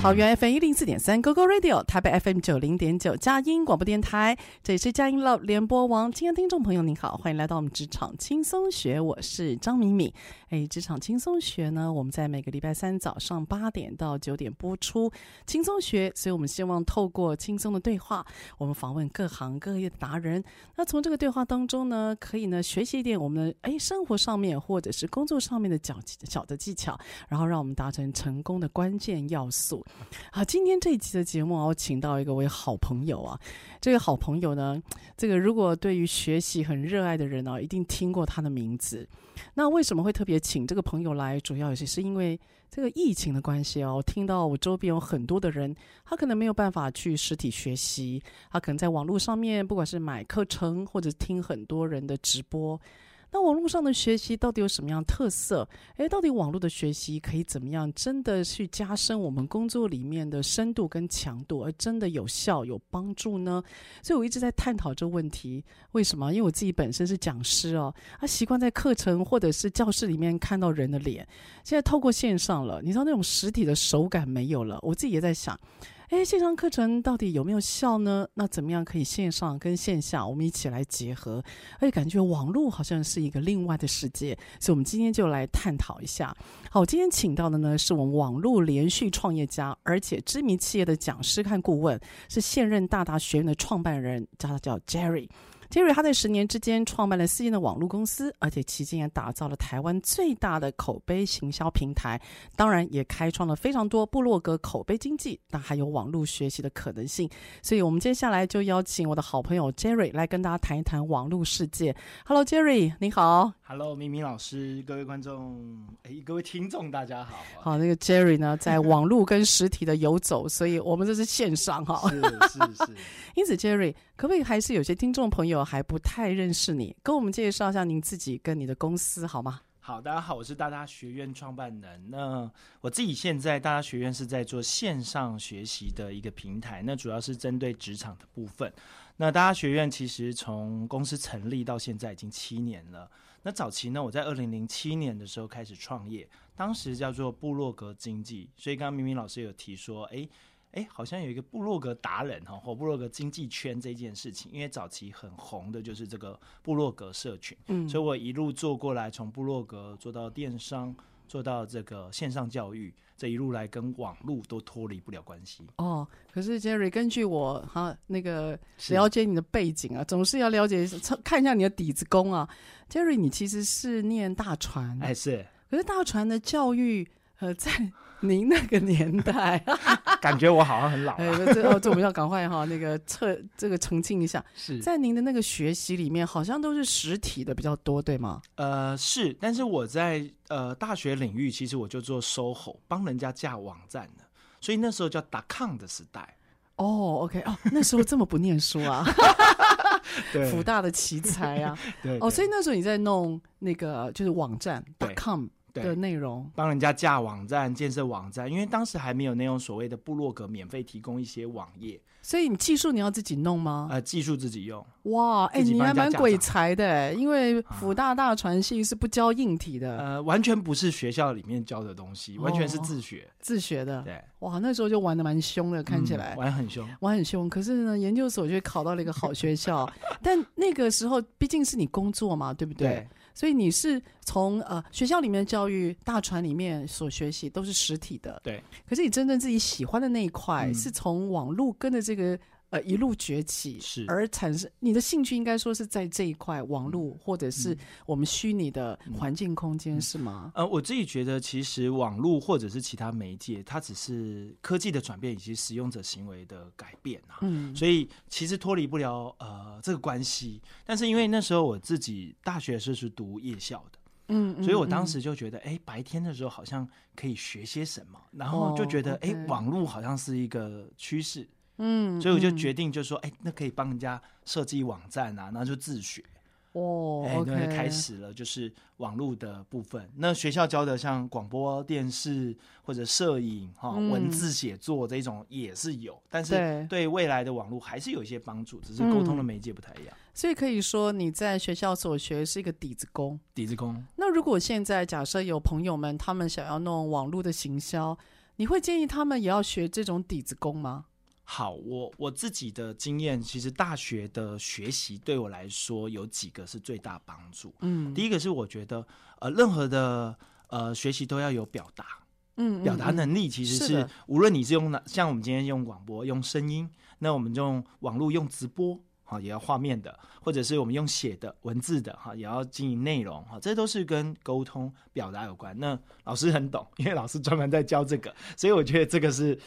桃园 FM 一零四点三 GoGo Radio，台北 FM 九零点九佳音广播电台，这里是佳音 Love 联播网。亲爱的听众朋友，您好，欢迎来到我们职场轻松学，我是张敏敏。哎，职场轻松学呢，我们在每个礼拜三早上八点到九点播出轻松学，所以我们希望透过轻松的对话，我们访问各行各业的达人。那从这个对话当中呢，可以呢学习一点我们的哎生活上面或者是工作上面的小小的技巧，然后让我们达成成功的关键要素。好，今天这一期的节目啊，我请到一个我好朋友啊。这个好朋友呢，这个如果对于学习很热爱的人啊，一定听过他的名字。那为什么会特别请这个朋友来？主要也是因为这个疫情的关系哦。我听到我周边有很多的人，他可能没有办法去实体学习，他可能在网络上面，不管是买课程或者听很多人的直播。那网络上的学习到底有什么样特色？诶，到底网络的学习可以怎么样真的去加深我们工作里面的深度跟强度，而真的有效有帮助呢？所以我一直在探讨这个问题。为什么？因为我自己本身是讲师哦，啊，习惯在课程或者是教室里面看到人的脸，现在透过线上了，你知道那种实体的手感没有了。我自己也在想。哎，线上课程到底有没有效呢？那怎么样可以线上跟线下我们一起来结合？哎，感觉网络好像是一个另外的世界，所以我们今天就来探讨一下。好，今天请到的呢是我们网络连续创业家，而且知名企业的讲师和顾问，是现任大大学院的创办人，叫他叫 Jerry。Jerry 他在十年之间创办了四间的网络公司，而且期间也打造了台湾最大的口碑行销平台，当然也开创了非常多部落格口碑经济，那还有网络学习的可能性。所以，我们接下来就邀请我的好朋友 Jerry 来跟大家谈一谈网络世界。Hello，Jerry，你好。Hello，明明老师，各位观众，哎，各位听众，大家好。好，那个 Jerry 呢，在网络跟实体的游走，所以我们这是线上哈。是是是。因此，Jerry，可不可以还是有些听众朋友还不太认识你，跟我们介绍一下您自己跟你的公司好吗？好，大家好，我是大大学院创办人。那我自己现在大大学院是在做线上学习的一个平台，那主要是针对职场的部分。那大家学院其实从公司成立到现在已经七年了。那早期呢，我在二零零七年的时候开始创业，当时叫做部落格经济。所以刚刚明明老师有提说，哎哎，好像有一个部落格达人哈，或部落格经济圈这件事情，因为早期很红的就是这个部落格社群，嗯，所以我一路做过来，从部落格做到电商，做到这个线上教育，这一路来跟网络都脱离不了关系。哦，可是 Jerry，根据我哈那个了解你的背景啊，总是要了解看一下你的底子功啊。Jerry，你其实是念大传，哎是，可是大传的教育，呃，在您那个年代，感觉我好像很老，啊。哎，这哦，这我们要赶快哈，那个测这个澄清一下，是在您的那个学习里面，好像都是实体的比较多，对吗？呃，是，但是我在呃大学领域，其实我就做 SOHO，帮人家架网站的，所以那时候叫 .com 的时代。哦，OK，哦，那时候这么不念书啊。对福大的奇才啊。对哦，所以那时候你在弄那个就是网站对 .com 的内容，帮人家架网站、建设网站，因为当时还没有那种所谓的部落格免费提供一些网页。所以你技术你要自己弄吗？呃，技术自己用。哇，哎、欸，你还蛮鬼才的，因为辅大大传系是不教硬体的，呃，完全不是学校里面教的东西，完全是自学、哦、自学的。对，哇，那时候就玩的蛮凶的，看起来、嗯、玩很凶，玩很凶。可是呢，研究所就考到了一个好学校，但那个时候毕竟是你工作嘛，对不对？对所以你是从呃学校里面教育大船里面所学习都是实体的，对。可是你真正自己喜欢的那一块，嗯、是从网络跟着这个呃一路崛起，是而产生你的兴趣，应该说是在这一块网络或者是我们虚拟的环境空间，是吗？呃，我自己觉得，其实网络或者是其他媒介，它只是科技的转变以及使用者行为的改变啊。嗯，所以其实脱离不了呃这个关系。但是因为那时候我自己大学的时候是读夜校的。嗯，所以我当时就觉得，哎、欸，白天的时候好像可以学些什么，然后就觉得，哎、网络好像是一个趋势，嗯，所以我就决定，就说，哎、欸，那可以帮人家设计网站啊，然后就自学。哦，哎、欸，对，开始了，就是网络的部分。那学校教的像广播电视或者摄影哈、嗯，文字写作这种也是有，但是对未来的网络还是有一些帮助，只是沟通的媒介不太一样、嗯。所以可以说你在学校所学是一个底子功，底子功。那如果现在假设有朋友们他们想要弄网络的行销，你会建议他们也要学这种底子功吗？好，我我自己的经验，其实大学的学习对我来说有几个是最大帮助。嗯，第一个是我觉得，呃，任何的呃学习都要有表达，嗯，表达能力其实是，是无论你是用哪，像我们今天用广播用声音，那我们用网络用直播，哈，也要画面的，或者是我们用写的文字的，哈，也要经营内容，哈，这都是跟沟通表达有关。那老师很懂，因为老师专门在教这个，所以我觉得这个是。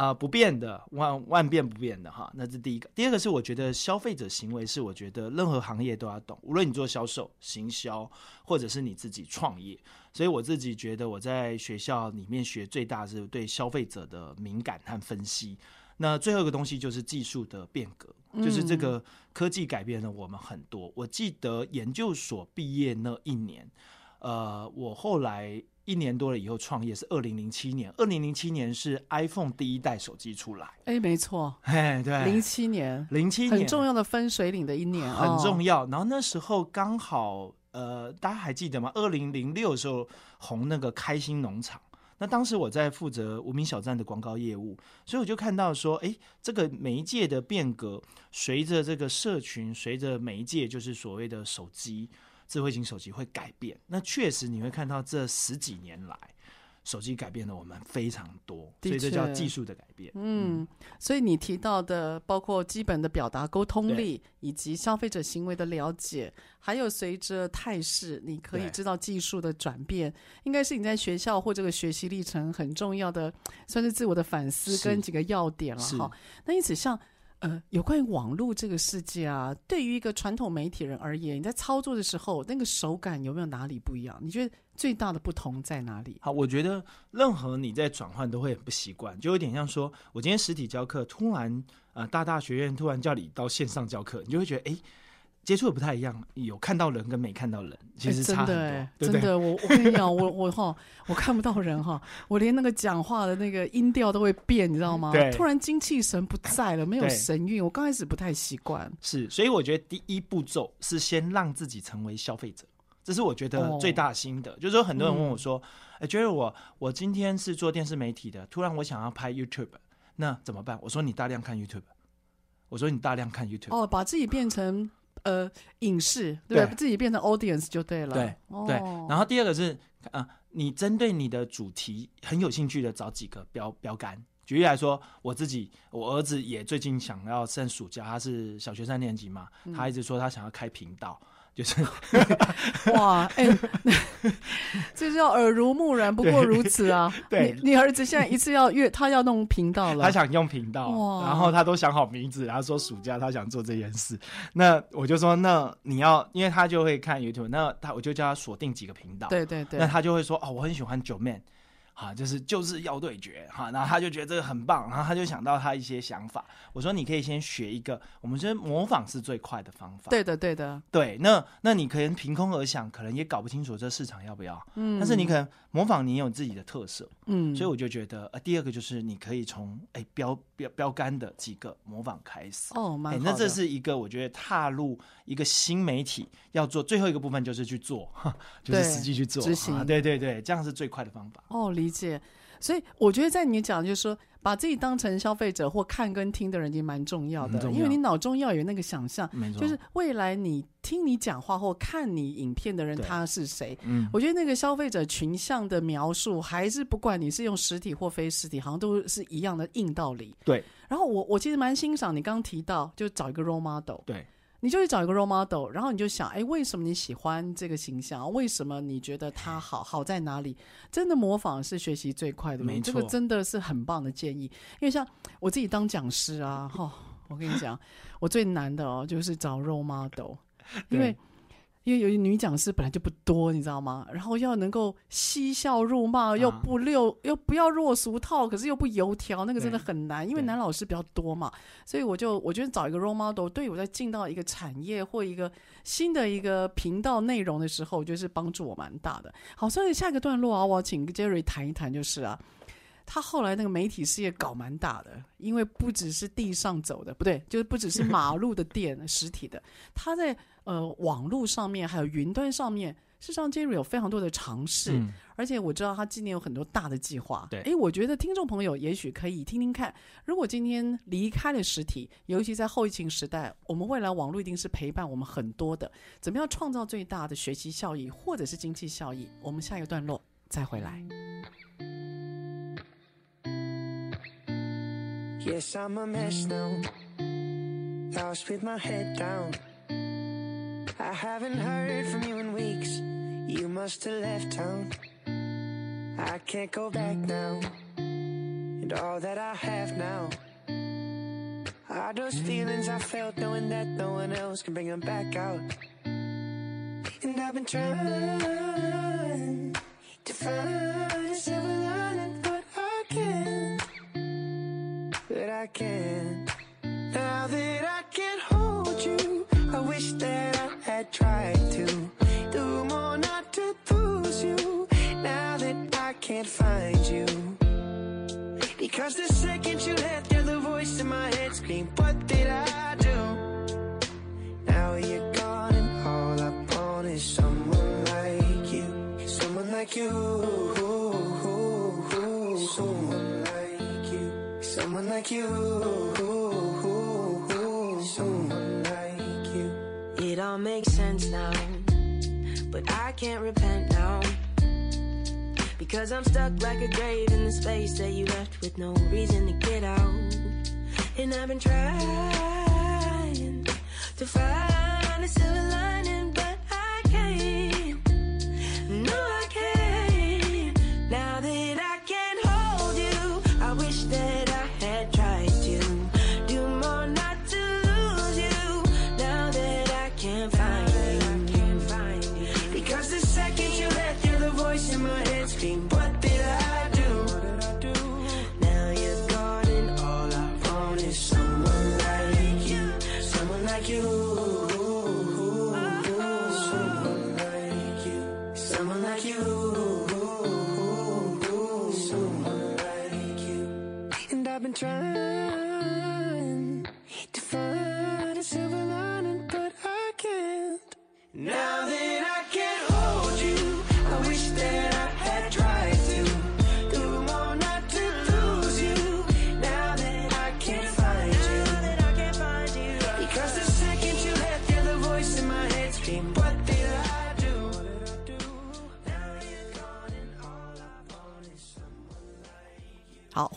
啊、呃，不变的，万万变不变的哈，那是第一个。第二个是我觉得消费者行为是我觉得任何行业都要懂，无论你做销售、行销，或者是你自己创业。所以我自己觉得我在学校里面学最大是对消费者的敏感和分析。那最后一个东西就是技术的变革，就是这个科技改变了我们很多。我记得研究所毕业那一年，呃，我后来。一年多了以后创业是二零零七年，二零零七年是 iPhone 第一代手机出来。哎、欸，没错，哎，对，零七年，零七年很重要的分水岭的一年，很重要。然后那时候刚好，呃，大家还记得吗？二零零六的时候红那个开心农场，那当时我在负责无名小站的广告业务，所以我就看到说，哎，这个媒介的变革，随着这个社群，随着媒介，就是所谓的手机。智慧型手机会改变，那确实你会看到这十几年来，手机改变了我们非常多，所以这叫技术的改变。嗯，所以你提到的包括基本的表达沟通力，以及消费者行为的了解，还有随着态势，你可以知道技术的转变，应该是你在学校或这个学习历程很重要的，算是自我的反思跟几个要点了哈。那因此像。呃，有关于网络这个世界啊，对于一个传统媒体人而言，你在操作的时候，那个手感有没有哪里不一样？你觉得最大的不同在哪里？好，我觉得任何你在转换都会很不习惯，就有点像说，我今天实体教课，突然啊大大学院突然叫你到线上教课，你就会觉得哎。诶接触的不太一样，有看到人跟没看到人，其实差很多。欸、真的，真的，我我跟你讲，我我哈，我看不到人哈，我连那个讲话的那个音调都会变，你知道吗？对，突然精气神不在了，没有神韵。我刚开始不太习惯。是，所以我觉得第一步骤是先让自己成为消费者，这是我觉得最大心得。哦、就是说，很多人问我说：“哎、嗯，觉得我我今天是做电视媒体的，突然我想要拍 YouTube，那怎么办？”我说：“你大量看 YouTube。”我说：“你大量看 YouTube。”哦，把自己变成。呃，影视对，对，自己变成 audience 就对了。对、哦、对。然后第二个是，啊、呃，你针对你的主题很有兴趣的，找几个标标杆。举例来说，我自己，我儿子也最近想要趁暑假，他是小学三年级嘛，嗯、他一直说他想要开频道。就是 哇，哎、欸，这叫耳濡目染，不过如此啊。对，你，你儿子现在一次要越他要弄频道了，他想用频道，然后他都想好名字，然后说暑假他想做这件事。那我就说，那你要，因为他就会看 YouTube，那他我就叫他锁定几个频道。对对对，那他就会说，哦，我很喜欢 Joeman，哈，就是就是要对决哈，然后他就觉得这个很棒，然后他就想到他一些想法。我说你可以先学一个，我们觉得模仿是最快的方法。对的，对的，对。那那你可能凭空而想，可能也搞不清楚这市场要不要。嗯。但是你可能模仿，你有自己的特色。嗯。所以我就觉得，呃，第二个就是你可以从哎标标标杆的几个模仿开始。哦。那这是一个我觉得踏入一个新媒体要做最后一个部分，就是去做，就是实际去做执行。对对对，这样是最快的方法。哦，理解。所以我觉得在你讲，就是说把自己当成消费者或看跟听的人，已经蛮重要的，要因为你脑中要有那个想象，就是未来你听你讲话或看你影片的人他是谁。嗯，我觉得那个消费者群像的描述，还是不管你是用实体或非实体，好像都是一样的硬道理。对。然后我我其实蛮欣赏你刚刚提到，就找一个 role model。对。你就去找一个 role model，然后你就想，哎，为什么你喜欢这个形象？为什么你觉得他好？好在哪里？真的模仿是学习最快的，没错，这个真的是很棒的建议。因为像我自己当讲师啊，哈、哦，我跟你讲，我最难的哦，就是找 role model，因为。因为有女讲师本来就不多，你知道吗？然后要能够嬉笑怒骂，又不溜，又不要落俗套，可是又不油条，那个真的很难。因为男老师比较多嘛，所以我就我觉得找一个 role model，对我在进到一个产业或一个新的一个频道内容的时候，就是帮助我蛮大的。好，所以下一个段落啊，我要请 Jerry 谈一谈，就是啊，他后来那个媒体事业搞蛮大的，因为不只是地上走的，不对，就是不只是马路的店实体的，他在。呃，网络上面还有云端上面，事实上 Jerry 有非常多的尝试，嗯、而且我知道他今年有很多大的计划。对，哎，我觉得听众朋友也许可以听听看，如果今天离开了实体，尤其在后疫情时代，我们未来网络一定是陪伴我们很多的，怎么样创造最大的学习效益或者是经济效益？我们下一个段落再回来。Yes, I'm a mess now. Lost with my head down. I haven't heard from you in weeks. You must have left town. I can't go back now. And all that I have now are those feelings I felt knowing that no one else can bring them back out. And I've been trying I'm stuck like a grave in the space that you left with no reason to get out. And I've been trying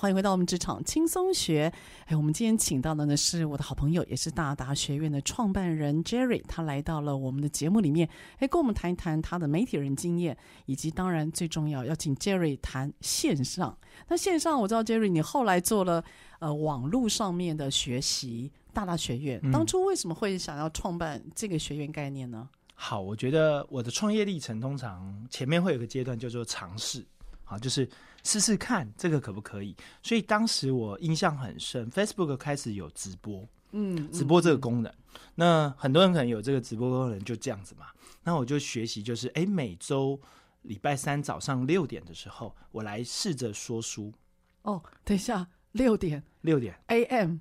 欢迎回到我们职场轻松学。哎，我们今天请到的呢是我的好朋友，也是大达学院的创办人 Jerry，他来到了我们的节目里面，哎，跟我们谈一谈他的媒体人经验，以及当然最重要要请 Jerry 谈线上。那线上我知道 Jerry 你后来做了呃网络上面的学习。大达学院当初为什么会想要创办这个学院概念呢？好，我觉得我的创业历程通常前面会有个阶段叫做尝试，好，就是试试看这个可不可以。所以当时我印象很深，Facebook 开始有直播，嗯，直播这个功能。嗯、那很多人可能有这个直播功能，就这样子嘛。那我就学习，就是哎，每周礼拜三早上六点的时候，我来试着说书。哦，等一下，六点，六点 AM。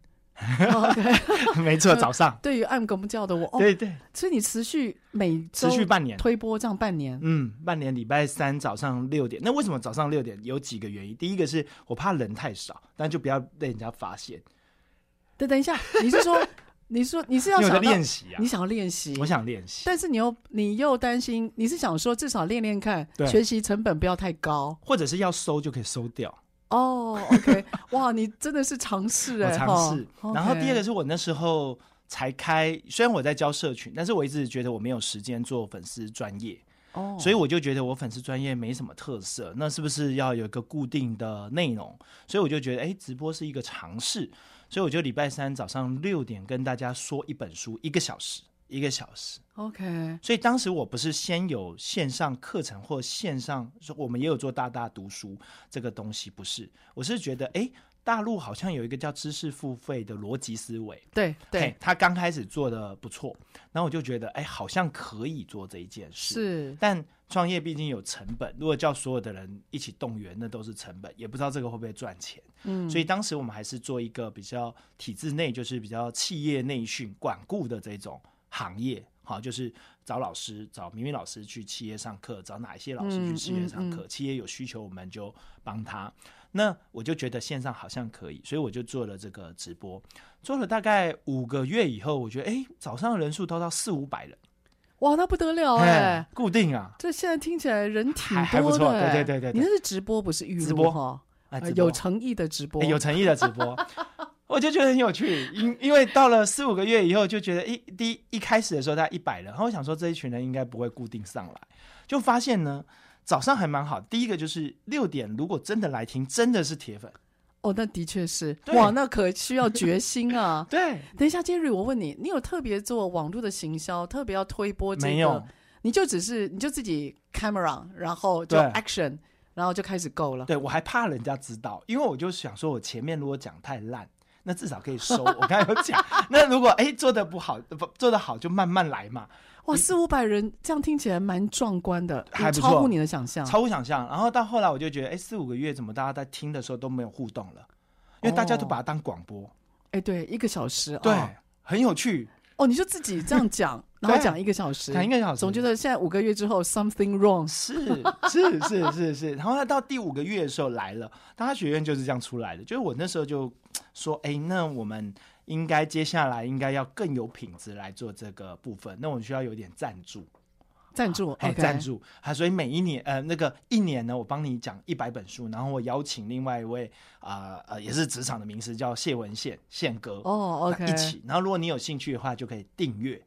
OK，没错，早上。对于按公教的我，对对，所以你持续每持续半年推播这样半年，嗯，半年礼拜三早上六点。那为什么早上六点？有几个原因。第一个是我怕人太少，但就不要被人家发现。等等一下，你是说，你说你是要想练习啊？你想要练习？我想练习，但是你又你又担心，你是想说至少练练看，学习成本不要太高，或者是要收就可以收掉。哦、oh,，OK，哇，你真的是尝试哎，尝试。Oh. 然后第二个是我那时候才开，虽然我在教社群，但是我一直觉得我没有时间做粉丝专业哦，oh. 所以我就觉得我粉丝专业没什么特色，那是不是要有一个固定的内容？所以我就觉得，哎，直播是一个尝试，所以我就礼拜三早上六点跟大家说一本书，一个小时。一个小时，OK。所以当时我不是先有线上课程或线上，我们也有做大大读书这个东西，不是。我是觉得，哎，大陆好像有一个叫知识付费的逻辑思维，对对，他刚开始做的不错，然后我就觉得，哎，好像可以做这一件事。是，但创业毕竟有成本，如果叫所有的人一起动员，那都是成本，也不知道这个会不会赚钱。嗯，所以当时我们还是做一个比较体制内，就是比较企业内训管顾的这种。行业好，就是找老师，找明明老师去企业上课，找哪一些老师去企业上课。嗯嗯嗯、企业有需求，我们就帮他。那我就觉得线上好像可以，所以我就做了这个直播。做了大概五个月以后，我觉得哎，早上的人数都到四五百人，哇，那不得了哎！固定啊，这现在听起来人挺多的，还不错。对对对对，你那是直播不是预录？直播哈，有诚意的直播，有诚意的直播。我就觉得很有趣，因因为到了四五个月以后，就觉得一第一一开始的时候大概一百人，然后我想说这一群人应该不会固定上来，就发现呢早上还蛮好。第一个就是六点，如果真的来听，真的是铁粉哦，那的确是哇，那可需要决心啊。对，等一下，Jerry，我问你，你有特别做网络的行销，特别要推波这个？没有，你就只是你就自己 camera，然后就 action，然后就开始 go 了。对，我还怕人家知道，因为我就想说我前面如果讲太烂。那至少可以收。我刚才有讲，那如果哎、欸、做的不好，不做的好就慢慢来嘛。哇，四五百人这样听起来蛮壮观的，还超乎你的想象，超乎想象。然后到后来我就觉得，哎、欸，四五个月怎么大家在听的时候都没有互动了？因为大家都把它当广播。哎、哦欸，对，一个小时，对，哦、很有趣。哦，你就自己这样讲，然后讲一个小时，讲一个小时，总觉得现在五个月之后 something wrong，是是是是是。然后他到第五个月的时候来了，大家学院就是这样出来的。就是我那时候就说，哎，那我们应该接下来应该要更有品质来做这个部分。那我们需要有点赞助，赞助，哎，赞助。啊，所以每一年，呃，那个一年呢，我帮你讲一百本书，然后我邀请另外一位啊呃，呃，也是职场的名师，叫谢文宪宪哥，哦，OK，一起。然后如果你有兴趣的话，就可以订阅。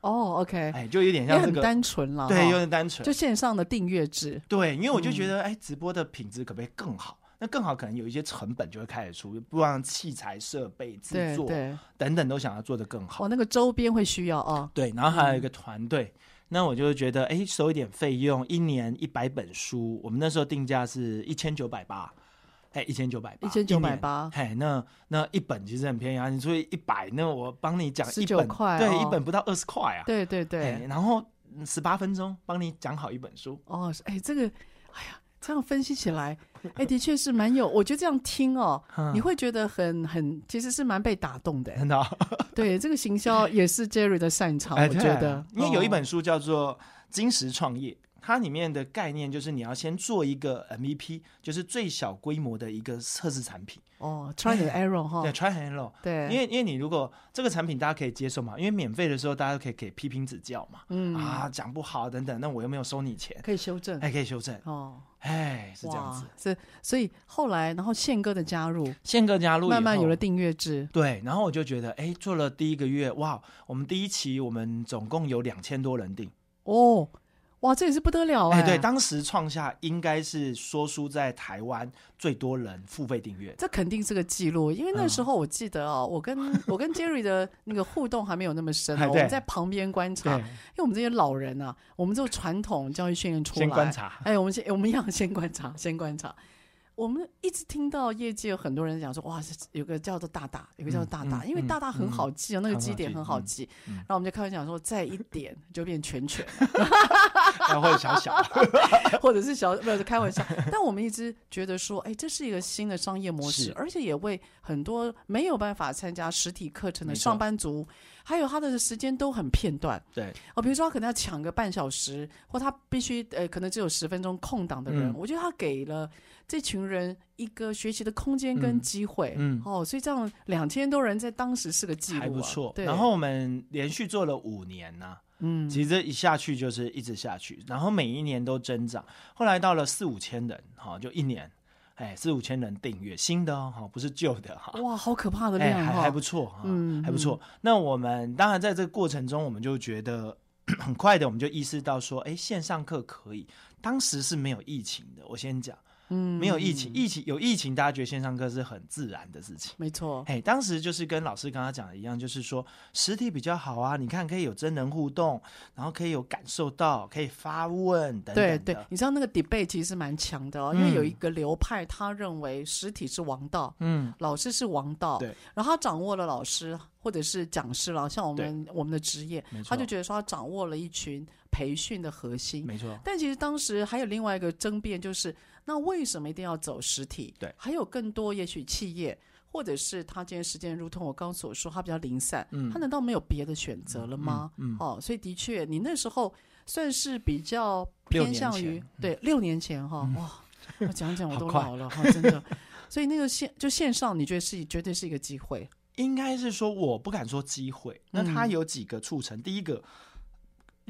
哦、oh,，OK，哎，就有点像这个很单纯了，对，有点单纯，就线上的订阅制。对，因为我就觉得，哎、嗯，直播的品质可不可以更好？那更好，可能有一些成本就会开始出，不让器材设备制作等等都想要做的更好。哦，那个周边会需要啊、哦。对，然后还有一个团队、嗯，那我就觉得，哎，收一点费用，一年一百本书，我们那时候定价是一千九百八。哎，一千九百八，一千九百八。哎，那那一本其实很便宜啊，你说一百，那我帮你讲一本，块哦、对，一本不到二十块啊。对对对。然后十八分钟帮你讲好一本书。哦，哎，这个，哎呀，这样分析起来，哎，的确是蛮有，我觉得这样听哦，你会觉得很很，其实是蛮被打动的。真的。对，这个行销也是 Jerry 的擅长，我觉得。因为有一本书叫做《金石创业》。它里面的概念就是你要先做一个 MVP，就是最小规模的一个测试产品。哦，try and error 哈。对，try and error。对，因为因为你如果这个产品大家可以接受嘛，因为免费的时候大家可以给批评指教嘛。嗯。啊，讲不好等等，那我又没有收你钱，可以修正。哎，可以修正。哦。哎，是这样子。是，所以后来，然后宪哥的加入，宪哥加入，慢慢有了订阅制。对，然后我就觉得，哎，做了第一个月，哇，我们第一期我们总共有两千多人订。哦。哇，这也是不得了哎、欸！对，当时创下应该是说书在台湾最多人付费订阅，这肯定是个记录。因为那时候我记得哦，嗯、我跟 我跟 Jerry 的那个互动还没有那么深、哦，我们在旁边观察。因为我们这些老人啊，我们这种传统教育训练出来，先观察。哎，我们先我们一样先观察，先观察。我们一直听到业界有很多人讲说，哇，有个叫做大大，有个叫做大大，嗯、因为大大很好记啊，嗯、那个基点很好记。然后我们就开玩笑说，再一点 就变全全，然后小小，或者是小，不是开玩笑。但我们一直觉得说，哎，这是一个新的商业模式，是而且也为很多没有办法参加实体课程的上班族。还有他的时间都很片段，对。哦，比如说他可能要抢个半小时，或他必须呃，可能只有十分钟空档的人，嗯、我觉得他给了这群人一个学习的空间跟机会，嗯，嗯哦，所以这样两千多人在当时是个记录、啊，还不错。对，然后我们连续做了五年呢、啊，嗯，其实这一下去就是一直下去，然后每一年都增长，后来到了四五千人，哈、哦，就一年。哎，四五千人订阅，新的哦，不是旧的哈。哇，好可怕的量，还还不错哈，嗯，还不错。那我们当然在这个过程中，我们就觉得很快的，我们就意识到说，哎，线上课可以。当时是没有疫情的，我先讲。嗯，没有疫情，疫情有疫情，大家觉得线上课是很自然的事情。没错，哎，当时就是跟老师刚刚讲的一样，就是说实体比较好啊。你看，可以有真人互动，然后可以有感受到，可以发问等等。对对，你知道那个 debate 其实是蛮强的哦，嗯、因为有一个流派，他认为实体是王道，嗯，老师是王道，对，然后他掌握了老师或者是讲师了，像我们我们的职业，他就觉得说他掌握了一群培训的核心，没错。但其实当时还有另外一个争辩，就是。那为什么一定要走实体？对，还有更多，也许企业或者是他今天时间，如同我刚刚所说，他比较零散，嗯，他难道没有别的选择了吗？嗯，嗯嗯哦，所以的确，你那时候算是比较偏向于六对六年前哈，嗯、哇，我讲讲我 都老了哈、哦，真的。所以那个线就线上，你觉得是绝对是一个机会？应该是说，我不敢说机会。那它有几个促成？嗯、第一个。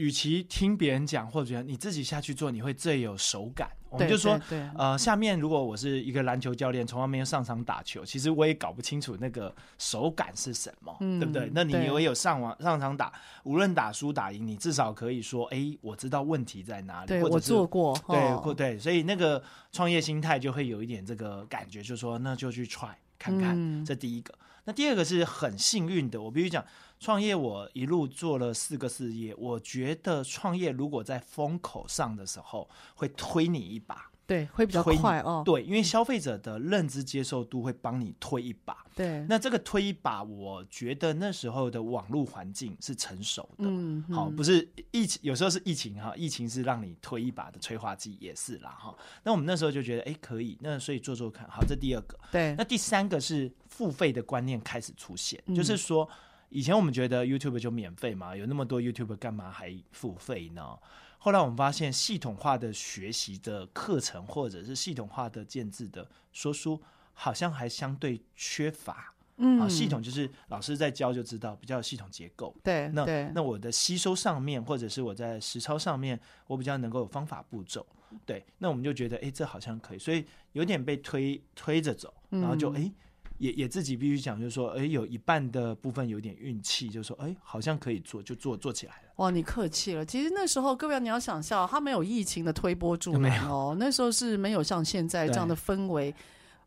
与其听别人讲，或者你自己下去做，你会最有手感。我们就说，呃，下面如果我是一个篮球教练，从来没有上场打球，其实我也搞不清楚那个手感是什么，嗯、对不对？那你也有上网上场打，无论打输打赢，你至少可以说，哎，我知道问题在哪里。对，我做过，对，或、哦、对，所以那个创业心态就会有一点这个感觉，就是说那就去 try 看看。嗯、这第一个。那第二个是很幸运的，我必须讲。创业我一路做了四个事业，我觉得创业如果在风口上的时候，会推你一把，对，会比较快哦。对，因为消费者的认知接受度会帮你推一把。对，那这个推一把，我觉得那时候的网络环境是成熟的。嗯，好，不是疫情，有时候是疫情哈，疫情是让你推一把的催化剂，也是啦哈。那我们那时候就觉得，哎，可以，那所以做做看。好，这第二个。对，那第三个是付费的观念开始出现，嗯、就是说。以前我们觉得 YouTube 就免费嘛，有那么多 YouTube 干嘛还付费呢？后来我们发现系统化的学习的课程，或者是系统化的建制的说书，好像还相对缺乏。嗯，啊，系统就是老师在教就知道，比较有系统结构。对，那对那我的吸收上面，或者是我在实操上面，我比较能够有方法步骤。对，那我们就觉得，哎，这好像可以，所以有点被推推着走，然后就哎。嗯也也自己必须讲，就是说，哎，有一半的部分有点运气，就是说，哎，好像可以做，就做做起来了。哇，你客气了。其实那时候，各位你要想象，他没有疫情的推波助澜哦，那时候是没有像现在这样的氛围。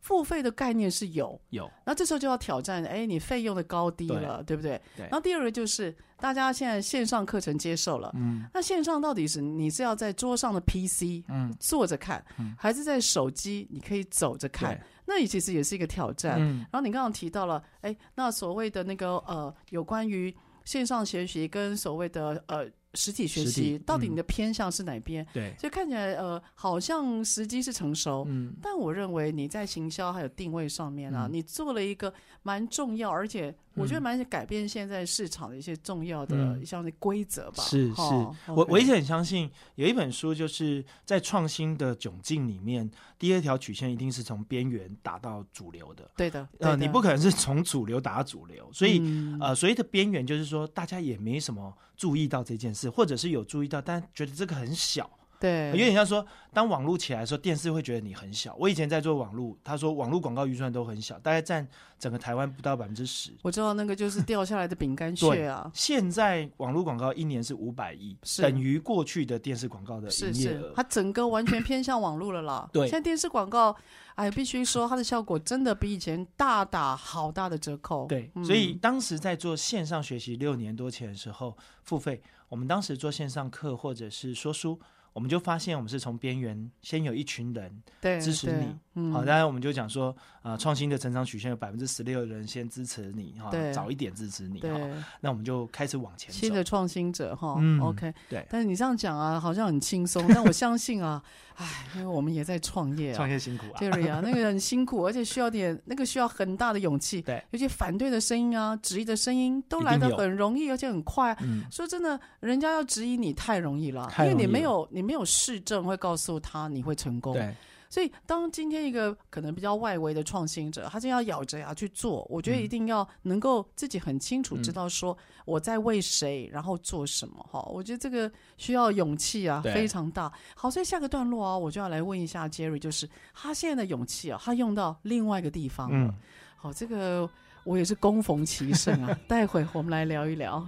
付费的概念是有有，那这时候就要挑战，哎，你费用的高低了，对，对不对？对。然后第二个就是，大家现在线上课程接受了，嗯，那线上到底是你是要在桌上的 PC，嗯，坐着看，嗯，还是在手机你可以走着看？对那也其实也是一个挑战。嗯。然后你刚刚提到了，哎，那所谓的那个呃，有关于线上学习跟所谓的呃。实体学习到底你的偏向是哪边？嗯、对，所以看起来呃，好像时机是成熟，嗯，但我认为你在行销还有定位上面啊，嗯、你做了一个蛮重要，而且。我觉得蛮改变现在市场的一些重要的一项的规则吧。是是，我我一直很相信有一本书，就是在创新的窘境里面，第二条曲线一定是从边缘打到主流的。对的，呃，你不可能是从主流打到主流，所以呃，所谓的边缘就是说，大家也没什么注意到这件事，或者是有注意到，但觉得这个很小。对，有点像说，当网络起来的时候，电视会觉得你很小。我以前在做网络，他说网络广告预算都很小，大概占整个台湾不到百分之十。我知道那个就是掉下来的饼干 屑啊。现在网络广告一年是五百亿，等于过去的电视广告的营业额。是是，它整个完全偏向网络了啦。对，现在电视广告，哎，必须说它的效果真的比以前大打好大的折扣。对，嗯、所以当时在做线上学习六年多前的时候，付费。我们当时做线上课或者是说书，我们就发现我们是从边缘先有一群人支持你。嗯、好，当然我们就讲说，呃，创新的成长曲线有百分之十六的人先支持你，哈，早一点支持你，哈，那我们就开始往前走。新的创新者，哈、嗯、，OK，对。但是你这样讲啊，好像很轻松，但我相信啊，哎，因为我们也在创业啊，创业辛苦啊，Jerry 啊，那个很辛苦，而且需要点那个需要很大的勇气，对，尤其反对的声音啊，质疑的声音都来得很容易，而且很快。嗯，说真的，人家要质疑你太容易了，因为你没有你没有市政会告诉他你会成功。对。所以，当今天一个可能比较外围的创新者，他就要咬着牙去做。我觉得一定要能够自己很清楚知道说我在为谁，然后做什么。哈、嗯，我觉得这个需要勇气啊，非常大。好，所以下个段落啊，我就要来问一下 Jerry，就是他现在的勇气啊，他用到另外一个地方了。嗯，好，这个我也是恭逢其盛啊。待会我们来聊一聊。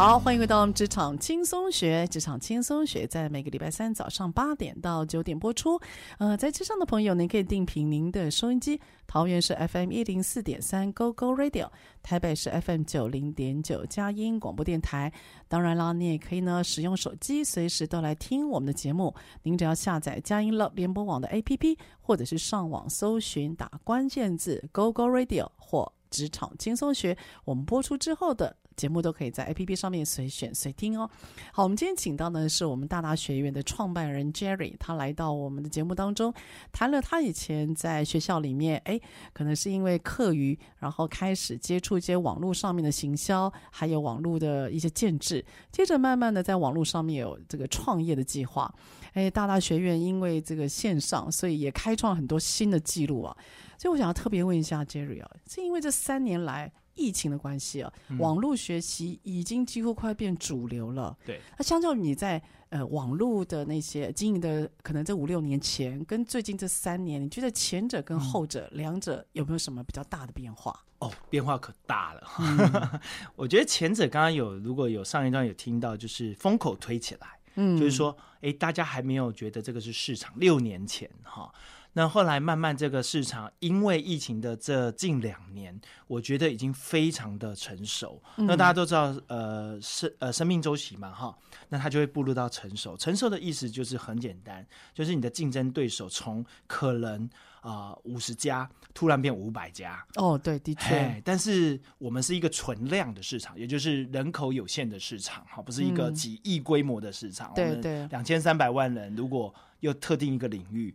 好，欢迎回到我们职场轻松学。职场轻松学在每个礼拜三早上八点到九点播出。呃，在车上的朋友，您可以定频您的收音机。桃园是 FM 一零四点三 Go Go Radio，台北是 FM 九零点九佳音广播电台。当然啦，你也可以呢使用手机随时都来听我们的节目。您只要下载佳音乐联播网的 APP，或者是上网搜寻打关键字 Go Go Radio 或职场轻松学，我们播出之后的。节目都可以在 APP 上面随选随听哦。好，我们今天请到的是我们大大学院的创办人 Jerry，他来到我们的节目当中，谈了他以前在学校里面，哎，可能是因为课余，然后开始接触一些网络上面的行销，还有网络的一些建制，接着慢慢的在网络上面有这个创业的计划。哎，大大学院因为这个线上，所以也开创了很多新的记录啊。所以我想要特别问一下 Jerry 啊，是因为这三年来疫情的关系啊，嗯、网络学习已经几乎快变主流了。对，那相较于你在呃网络的那些经营的，可能这五六年前跟最近这三年，你觉得前者跟后者、嗯、两者有没有什么比较大的变化？哦，变化可大了。嗯、我觉得前者刚刚有，如果有上一段有听到，就是风口推起来。嗯，就是说，哎，大家还没有觉得这个是市场。六年前，哈，那后来慢慢这个市场，因为疫情的这近两年，我觉得已经非常的成熟。嗯、那大家都知道，呃，生呃生命周期嘛，哈，那它就会步入到成熟。成熟的意思就是很简单，就是你的竞争对手从可能。啊，五十家突然变五百家哦，对，的确。但是我们是一个存量的市场，也就是人口有限的市场，哈，不是一个几亿规模的市场。对对，两千三百万人，如果又特定一个领域。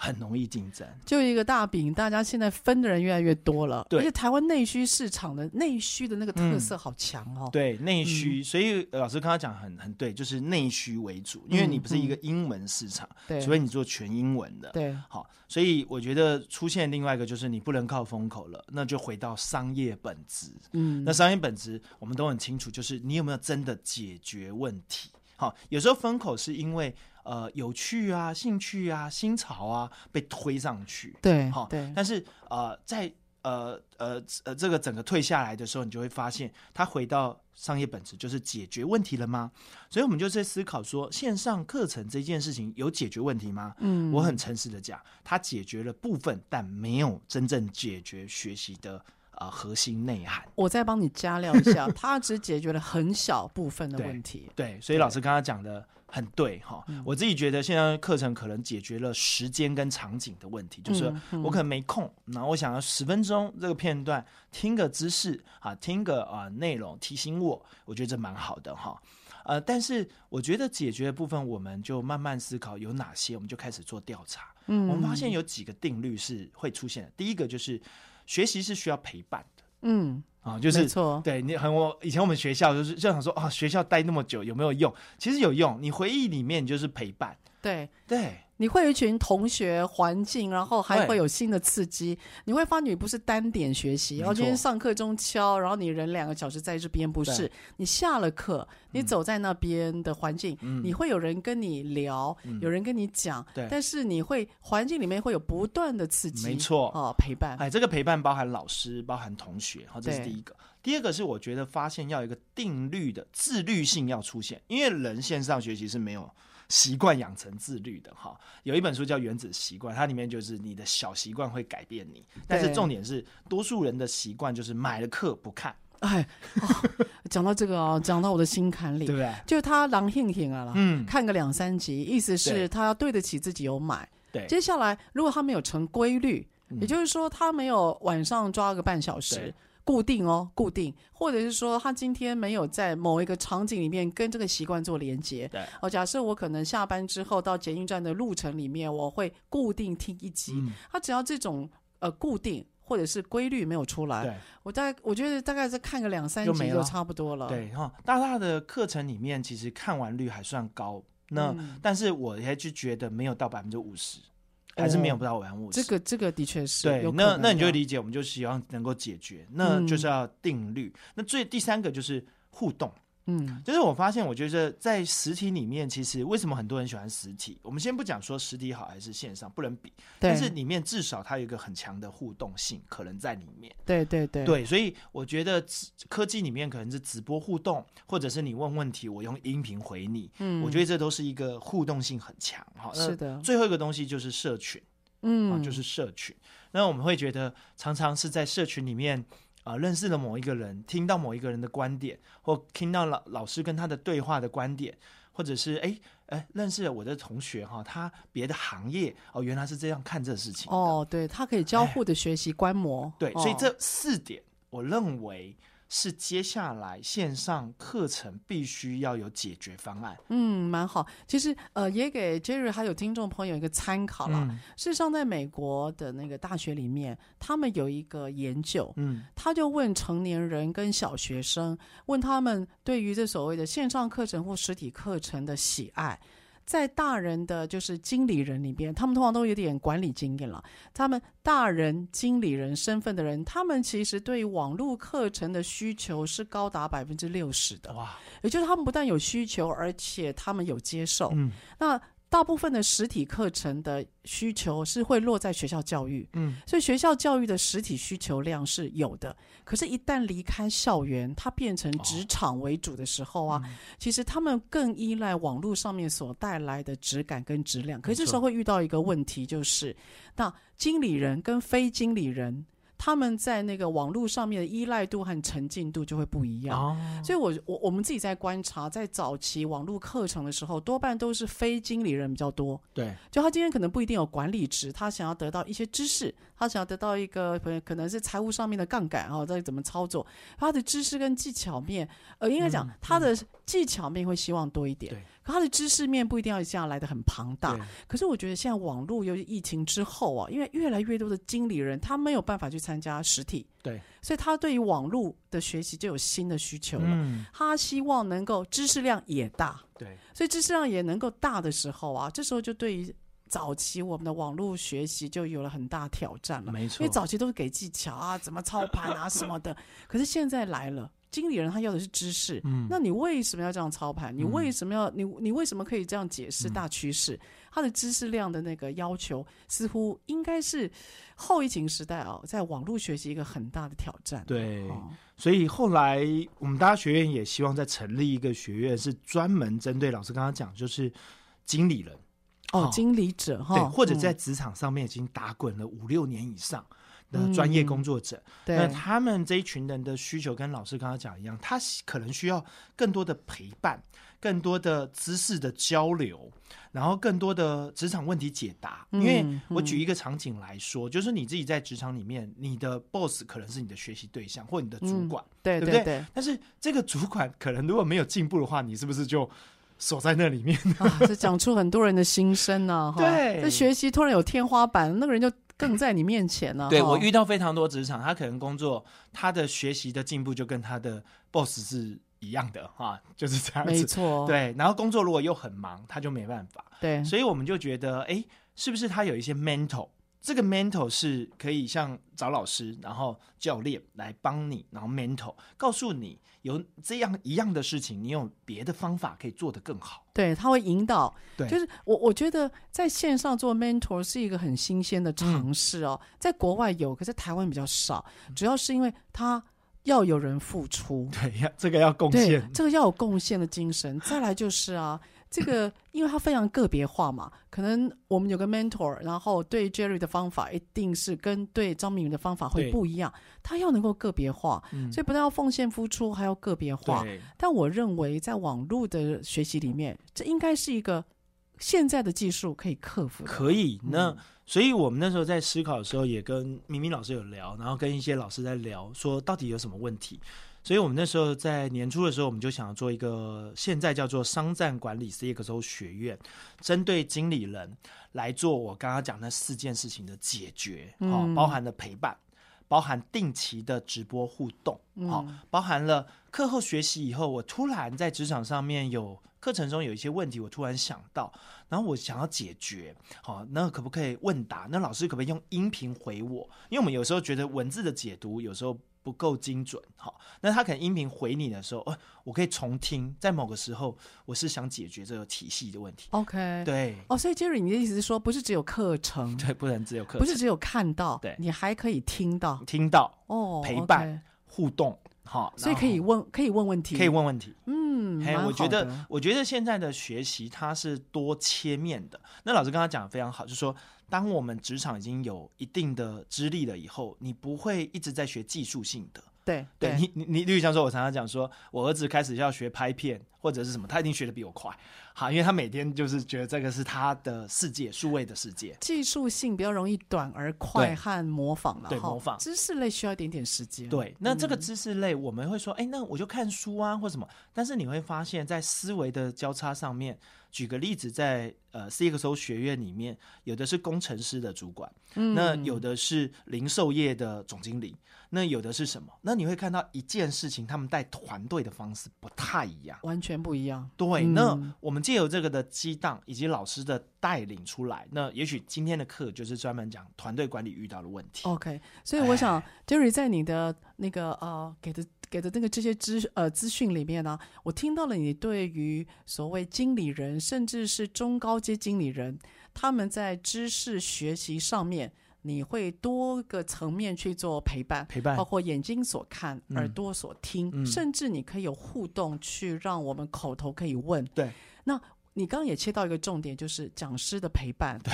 很容易竞争，就一个大饼，大家现在分的人越来越多了。对，而且台湾内需市场的内需的那个特色好强哦。嗯、对，内需，嗯、所以老师刚刚讲很很对，就是内需为主，因为你不是一个英文市场，除非你做全英文的。对，好，所以我觉得出现另外一个就是你不能靠风口了，那就回到商业本质。嗯，那商业本质我们都很清楚，就是你有没有真的解决问题？好，有时候风口是因为。呃，有趣啊，兴趣啊，新潮啊，被推上去，对，好，对。但是呃，在呃呃呃这个整个退下来的时候，你就会发现，它回到商业本质，就是解决问题了吗？所以我们就在思考说，线上课程这件事情有解决问题吗？嗯，我很诚实的讲，它解决了部分，但没有真正解决学习的呃核心内涵。我再帮你加料一下，它只解决了很小部分的问题。对，对，所以老师刚刚讲的。很对哈，我自己觉得现在课程可能解决了时间跟场景的问题，就是我可能没空，那我想要十分钟这个片段听个知识啊，听个啊内容提醒我，我觉得这蛮好的哈。呃，但是我觉得解决的部分，我们就慢慢思考有哪些，我们就开始做调查。嗯，我们发现有几个定律是会出现的。第一个就是学习是需要陪伴的。嗯。啊，就是对你很我以前我们学校就是就想说啊，学校待那么久有没有用？其实有用，你回忆里面就是陪伴，对对。你会有一群同学、环境，然后还会有新的刺激。你会发觉你不是单点学习，然后今天上课中敲，然后你人两个小时在这边，不是你下了课，你走在那边的环境，你会有人跟你聊，有人跟你讲，但是你会环境里面会有不断的刺激，没错哦，陪伴。哎，这个陪伴包含老师，包含同学，好，这是第一个。第二个是我觉得发现要有一个定律的自律性要出现，因为人线上学习是没有。习惯养成自律的哈，有一本书叫《原子习惯》，它里面就是你的小习惯会改变你，但是重点是多数人的习惯就是买了课不看。哎，讲到这个哦，讲到我的心坎里，对不对？就他狼性性啊，嗯，看个两三集，意思是他要对得起自己有买。对，接下来如果他没有成规律，也就是说他没有晚上抓个半小时。固定哦，固定，或者是说他今天没有在某一个场景里面跟这个习惯做连接。对，哦，假设我可能下班之后到捷运站的路程里面，我会固定听一集。嗯，他只要这种呃固定或者是规律没有出来，我大概我觉得大概是看个两三集就差不多了。对哈，大大的课程里面其实看完率还算高，那、嗯、但是我还是觉得没有到百分之五十。还是没有不到完物、哦，这个这个的确是对。那那你就理解，我们就希望能够解决，那就是要定律。嗯、那最第三个就是互动。嗯，就是我发现，我觉得在实体里面，其实为什么很多人喜欢实体？我们先不讲说实体好还是线上，不能比。但是里面至少它有一个很强的互动性，可能在里面。对对对。对，所以我觉得科技里面可能是直播互动，或者是你问问题，我用音频回你。嗯。我觉得这都是一个互动性很强。哈，是的。最后一个东西就是社群。嗯。就是社群。那我们会觉得常常是在社群里面。啊，认识了某一个人，听到某一个人的观点，或听到老老师跟他的对话的观点，或者是哎哎，认识了我的同学哈，他别的行业哦，原来是这样看这事情。哦，对，他可以交互的学习观摩。对，所以这四点，我认为是接下来线上课程必须要有解决方案。嗯，蛮好。其实呃，也给 Jerry 还有听众朋友一个参考啦。嗯、事实上，在美国的那个大学里面，他们有一个研究，嗯，他就问成年人跟小学生，问他们对于这所谓的线上课程或实体课程的喜爱。在大人的就是经理人里边，他们通常都有点管理经验了。他们大人经理人身份的人，他们其实对网络课程的需求是高达百分之六十的。哇！也就是他们不但有需求，而且他们有接受。嗯，那。大部分的实体课程的需求是会落在学校教育，嗯，所以学校教育的实体需求量是有的。可是，一旦离开校园，它变成职场为主的时候啊，哦嗯、其实他们更依赖网络上面所带来的质感跟质量。可是这时候会遇到一个问题，就是那经理人跟非经理人。他们在那个网络上面的依赖度和沉浸度就会不一样，哦、所以我我我们自己在观察，在早期网络课程的时候，多半都是非经理人比较多。对，就他今天可能不一定有管理职，他想要得到一些知识，他想要得到一个可能是财务上面的杠杆啊，在怎么操作，他的知识跟技巧面，呃，应该讲他的技巧面会希望多一点。对。他的知识面不一定要这样来的很庞大，可是我觉得现在网络由于疫情之后啊，因为越来越多的经理人他没有办法去参加实体，对，所以他对于网络的学习就有新的需求了。嗯，他希望能够知识量也大，对，所以知识量也能够大的时候啊，这时候就对于早期我们的网络学习就有了很大挑战了。没错，因为早期都是给技巧啊，怎么操盘啊什么的，可是现在来了。经理人他要的是知识，嗯，那你为什么要这样操盘？你为什么要你你为什么可以这样解释大趋势？嗯、他的知识量的那个要求，似乎应该是后疫情时代啊，在网络学习一个很大的挑战。对，哦、所以后来我们大家学院也希望再成立一个学院，是专门针对老师刚刚讲，就是经理人哦，哦经理者哈，对，或者在职场上面已经打滚了五六年以上。的专业工作者，那他们这一群人的需求跟老师刚刚讲一样，他可能需要更多的陪伴，更多的知识的交流，然后更多的职场问题解答。嗯、因为我举一个场景来说，嗯、就是你自己在职场里面，你的 boss 可能是你的学习对象或你的主管，嗯、对，对不对？但是这个主管可能如果没有进步的话，你是不是就锁在那里面？啊，这讲出很多人的心声呢、啊。对，这学习突然有天花板，那个人就。更在你面前呢、啊。对，我遇到非常多职场，他可能工作，他的学习的进步就跟他的 boss 是一样的哈，就是这样子。没错。对，然后工作如果又很忙，他就没办法。对。所以我们就觉得，哎，是不是他有一些 mentor？这个 mentor 是可以像找老师，然后教练来帮你，然后 mentor 告诉你有这样一样的事情，你有别的方法可以做得更好。对，他会引导。对，就是我我觉得在线上做 mentor 是一个很新鲜的尝试哦，嗯、在国外有，可是台湾比较少，主要是因为他要有人付出。对，要这个要贡献，这个要有贡献的精神。再来就是啊。这个，因为它非常个别化嘛，可能我们有个 mentor，然后对 Jerry 的方法一定是跟对张明宇的方法会不一样。对他要能够个别化，嗯、所以不但要奉献付出，还要个别化。但我认为，在网络的学习里面，这应该是一个现在的技术可以克服的。可以，那、嗯、所以我们那时候在思考的时候，也跟明明老师有聊，然后跟一些老师在聊，说到底有什么问题。所以我们那时候在年初的时候，我们就想要做一个现在叫做商战管理 CXO 学院，针对经理人来做我刚刚讲那四件事情的解决，好、嗯，包含了陪伴，包含定期的直播互动，好，嗯、包含了课后学习以后，我突然在职场上面有课程中有一些问题，我突然想到，然后我想要解决，好，那可不可以问答？那老师可不可以用音频回我？因为我们有时候觉得文字的解读有时候。不够精准，好，那他可能音频回你的时候，哦，我可以重听，在某个时候，我是想解决这个体系的问题。OK，对，哦，所以 Jerry，你的意思是说，不是只有课程，对，不能只有课程，不是只有看到，对，你还可以听到，听到，哦，陪伴、okay 互动，好，所以可以问，可以问问题，可以问问题，嗯，嘿，我觉得，我觉得现在的学习它是多切面的。那老师刚刚讲的非常好，就是说。当我们职场已经有一定的资历了以后，你不会一直在学技术性的，对对你你你，例如像说，我常常讲说，我儿子开始要学拍片或者是什么，他一定学的比我快。好，因为他每天就是觉得这个是他的世界，数位的世界，技术性比较容易短而快和模仿了。对，模仿知识类需要一点点时间。对，那这个知识类我们会说，哎、嗯，那我就看书啊，或什么。但是你会发现在思维的交叉上面，举个例子，在呃 CXO 学院里面，有的是工程师的主管，嗯、那有的是零售业的总经理。那有的是什么？那你会看到一件事情，他们带团队的方式不太一样，完全不一样。对，嗯、那我们借由这个的激荡以及老师的带领出来，那也许今天的课就是专门讲团队管理遇到的问题。OK，所以我想，Jerry 在你的那个呃给的给的那个这些资呃资讯里面呢，我听到了你对于所谓经理人，甚至是中高阶经理人，他们在知识学习上面。你会多个层面去做陪伴，陪伴包括眼睛所看、嗯、耳朵所听，嗯、甚至你可以有互动，去让我们口头可以问。对，那你刚刚也切到一个重点，就是讲师的陪伴。对，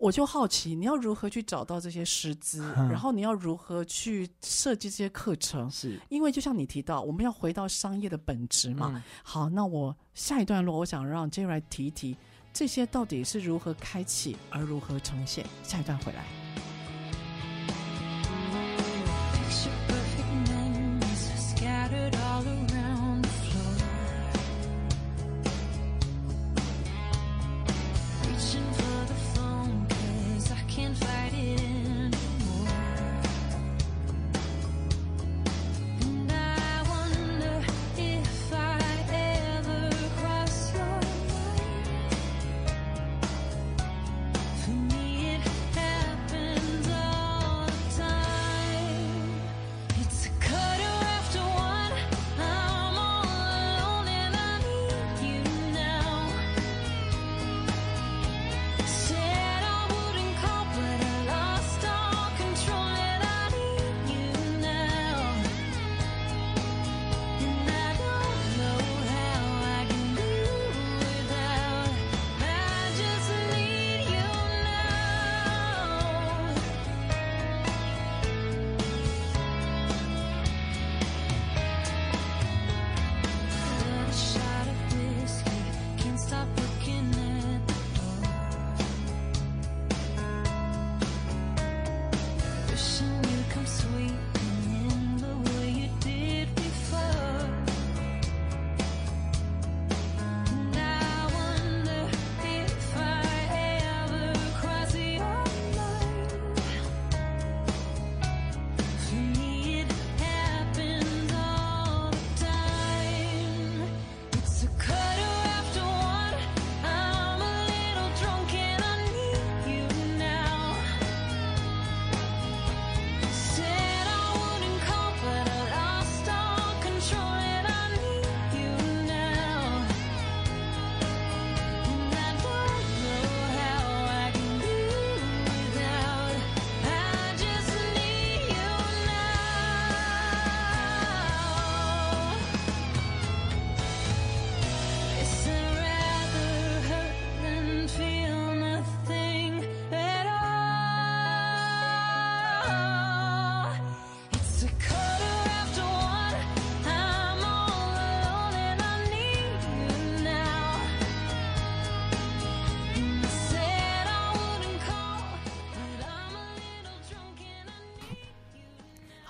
我就好奇，你要如何去找到这些师资，嗯、然后你要如何去设计这些课程？是因为就像你提到，我们要回到商业的本质嘛。嗯、好，那我下一段落，我想让 Jerry 来提一提。这些到底是如何开启，而如何呈现？下一段回来。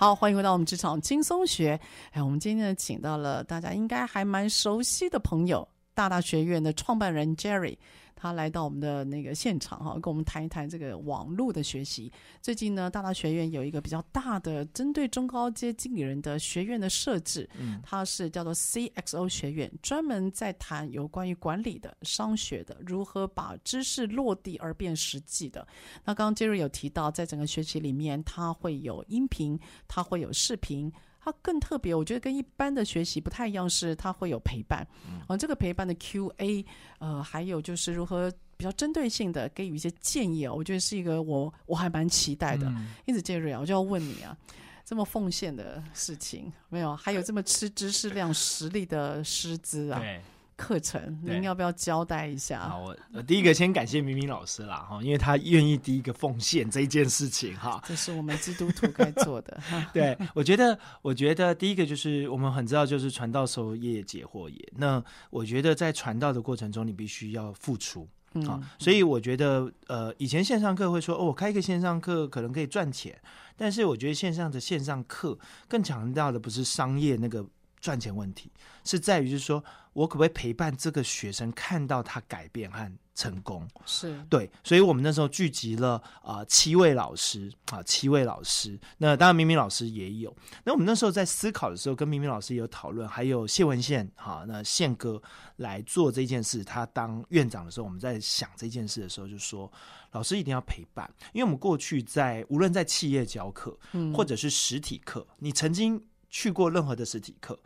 好，欢迎回到我们职场轻松学。哎，我们今天呢，请到了大家应该还蛮熟悉的朋友，大大学院的创办人 Jerry。他来到我们的那个现场哈，跟我们谈一谈这个网络的学习。最近呢，大大学院有一个比较大的针对中高阶经理人的学院的设置，嗯，它是叫做 CXO 学院，专门在谈有关于管理的、商学的，如何把知识落地而变实际的。那刚刚 Jerry 有提到，在整个学习里面，它会有音频，它会有视频。它更特别，我觉得跟一般的学习不太一样，是它会有陪伴。嗯、呃，这个陪伴的 Q&A，呃，还有就是如何比较针对性的给予一些建议啊，我觉得是一个我我还蛮期待的。嗯、因此，Jerry 啊，我就要问你啊，这么奉献的事情没有，还有这么吃知识量实力的师资啊，对课程，您要不要交代一下？好，我我第一个先感谢明明老师啦，哈，因为他愿意第一个奉献这一件事情，哈，这是我们基督徒该做的。对，我觉得，我觉得第一个就是我们很知道，就是传道授业解惑也。那我觉得在传道的过程中，你必须要付出。嗯，好，所以我觉得，呃，以前线上课会说，哦，我开一个线上课可能可以赚钱，但是我觉得线上的线上课更强调的不是商业那个赚钱问题，是在于就是说我可不可以陪伴这个学生看到他改变和成功？是对，所以我们那时候聚集了啊、呃、七位老师啊七位老师，那当然明明老师也有。那我们那时候在思考的时候，跟明明老师也有讨论，还有谢文宪哈，那宪哥来做这件事。他当院长的时候，我们在想这件事的时候，就说老师一定要陪伴，因为我们过去在无论在企业教课，嗯，或者是实体课，你曾经去过任何的实体课。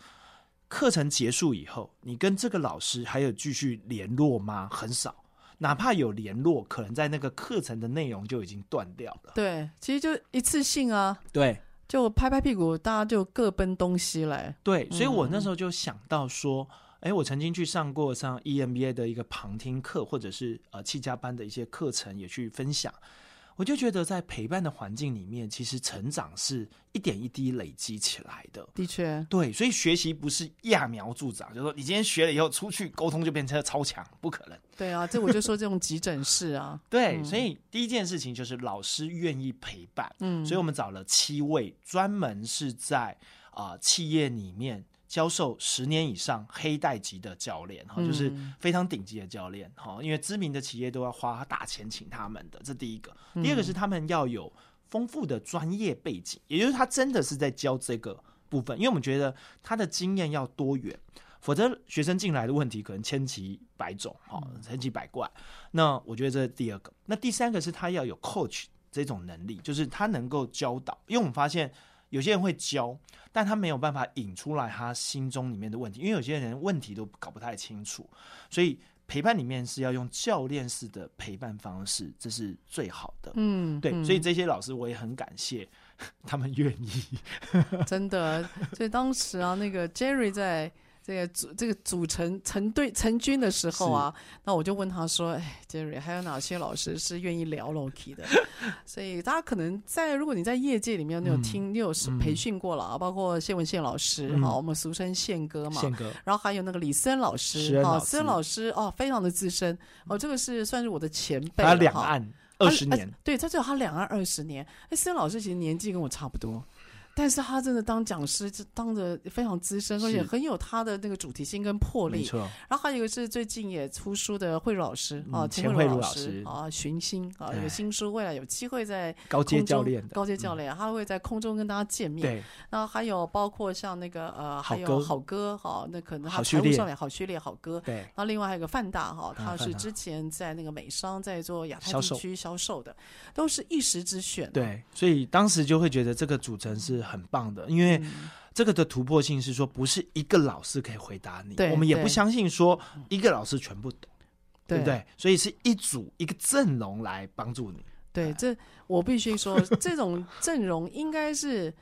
课程结束以后，你跟这个老师还有继续联络吗？很少，哪怕有联络，可能在那个课程的内容就已经断掉了。对，其实就一次性啊。对，就拍拍屁股，大家就各奔东西来。对，所以我那时候就想到说，哎、嗯，我曾经去上过上 EMBA 的一个旁听课，或者是呃七家班的一些课程，也去分享。我就觉得，在陪伴的环境里面，其实成长是一点一滴累积起来的。的确，对，所以学习不是揠苗助长，就是说你今天学了以后出去沟通就变成了超强，不可能。对啊，这我就说这种急诊室啊。对，所以第一件事情就是老师愿意陪伴。嗯，所以我们找了七位专门是在啊、呃、企业里面。教授十年以上黑带级的教练哈，就是非常顶级的教练哈，因为知名的企业都要花大钱请他们的，这第一个。第二个是他们要有丰富的专业背景，也就是他真的是在教这个部分，因为我们觉得他的经验要多元，否则学生进来的问题可能千奇百种哈，千奇百怪。那我觉得这是第二个。那第三个是他要有 coach 这种能力，就是他能够教导，因为我们发现。有些人会教，但他没有办法引出来他心中里面的问题，因为有些人问题都搞不太清楚，所以陪伴里面是要用教练式的陪伴方式，这是最好的。嗯，对，所以这些老师我也很感谢 他们愿意，真的。所以当时啊，那个 Jerry 在。这个组这个组成成队成军的时候啊，那我就问他说：“哎，Jerry，还有哪些老师是愿意聊 Loki 的？” 所以大家可能在，如果你在业界里面，你有听，嗯、你有培训过了啊，嗯、包括谢文宪老师，哈、嗯，我们俗称宪哥嘛，宪哥，然后还有那个李森老师，哈，森老师哦，非常的资深。哦，这个是算是我的前辈，他两岸二十年，对，他只有他两岸二十年。哎，森老师其实年纪跟我差不多。但是他真的当讲师，就当着非常资深，而且很有他的那个主题性跟魄力。没错。然后还有一个是最近也出书的慧茹老师啊，钱慧茹老师啊，寻星啊，有新书，未来有机会在高阶教练，高阶教练，他会在空中跟大家见面。对。然后还有包括像那个呃，还有好哥哈，那可能他财务上面好序列好哥。对。然后另外还有个范大哈，他是之前在那个美商在做亚太地区销售的，都是一时之选。对。所以当时就会觉得这个组成是。很棒的，因为这个的突破性是说，不是一个老师可以回答你，我们也不相信说一个老师全部懂，对，对不对？所以是一组一个阵容来帮助你。对，这我必须说，这种阵容应该是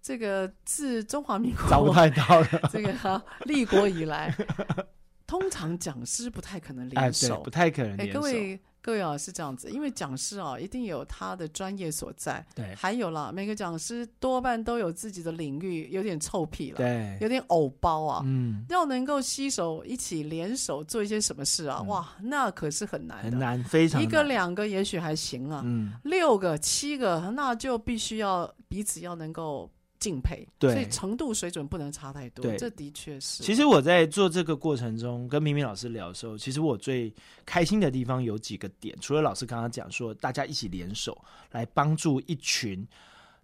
这个自中华民国找不太到了，这个哈立国以来，通常讲师不太可能联手，哎、不太可能联手。各位。各位啊，是这样子，因为讲师啊，一定有他的专业所在。对，还有啦，每个讲师多半都有自己的领域，有点臭屁了，对，有点偶包啊。嗯，要能够携手一起联手做一些什么事啊，嗯、哇，那可是很难的，很难，非常难。一个两个也许还行啊，嗯，六个七个，那就必须要彼此要能够。敬佩，对，所以程度水准不能差太多。对，这的确是。其实我在做这个过程中，跟明明老师聊的时候，其实我最开心的地方有几个点。除了老师刚刚讲说，大家一起联手来帮助一群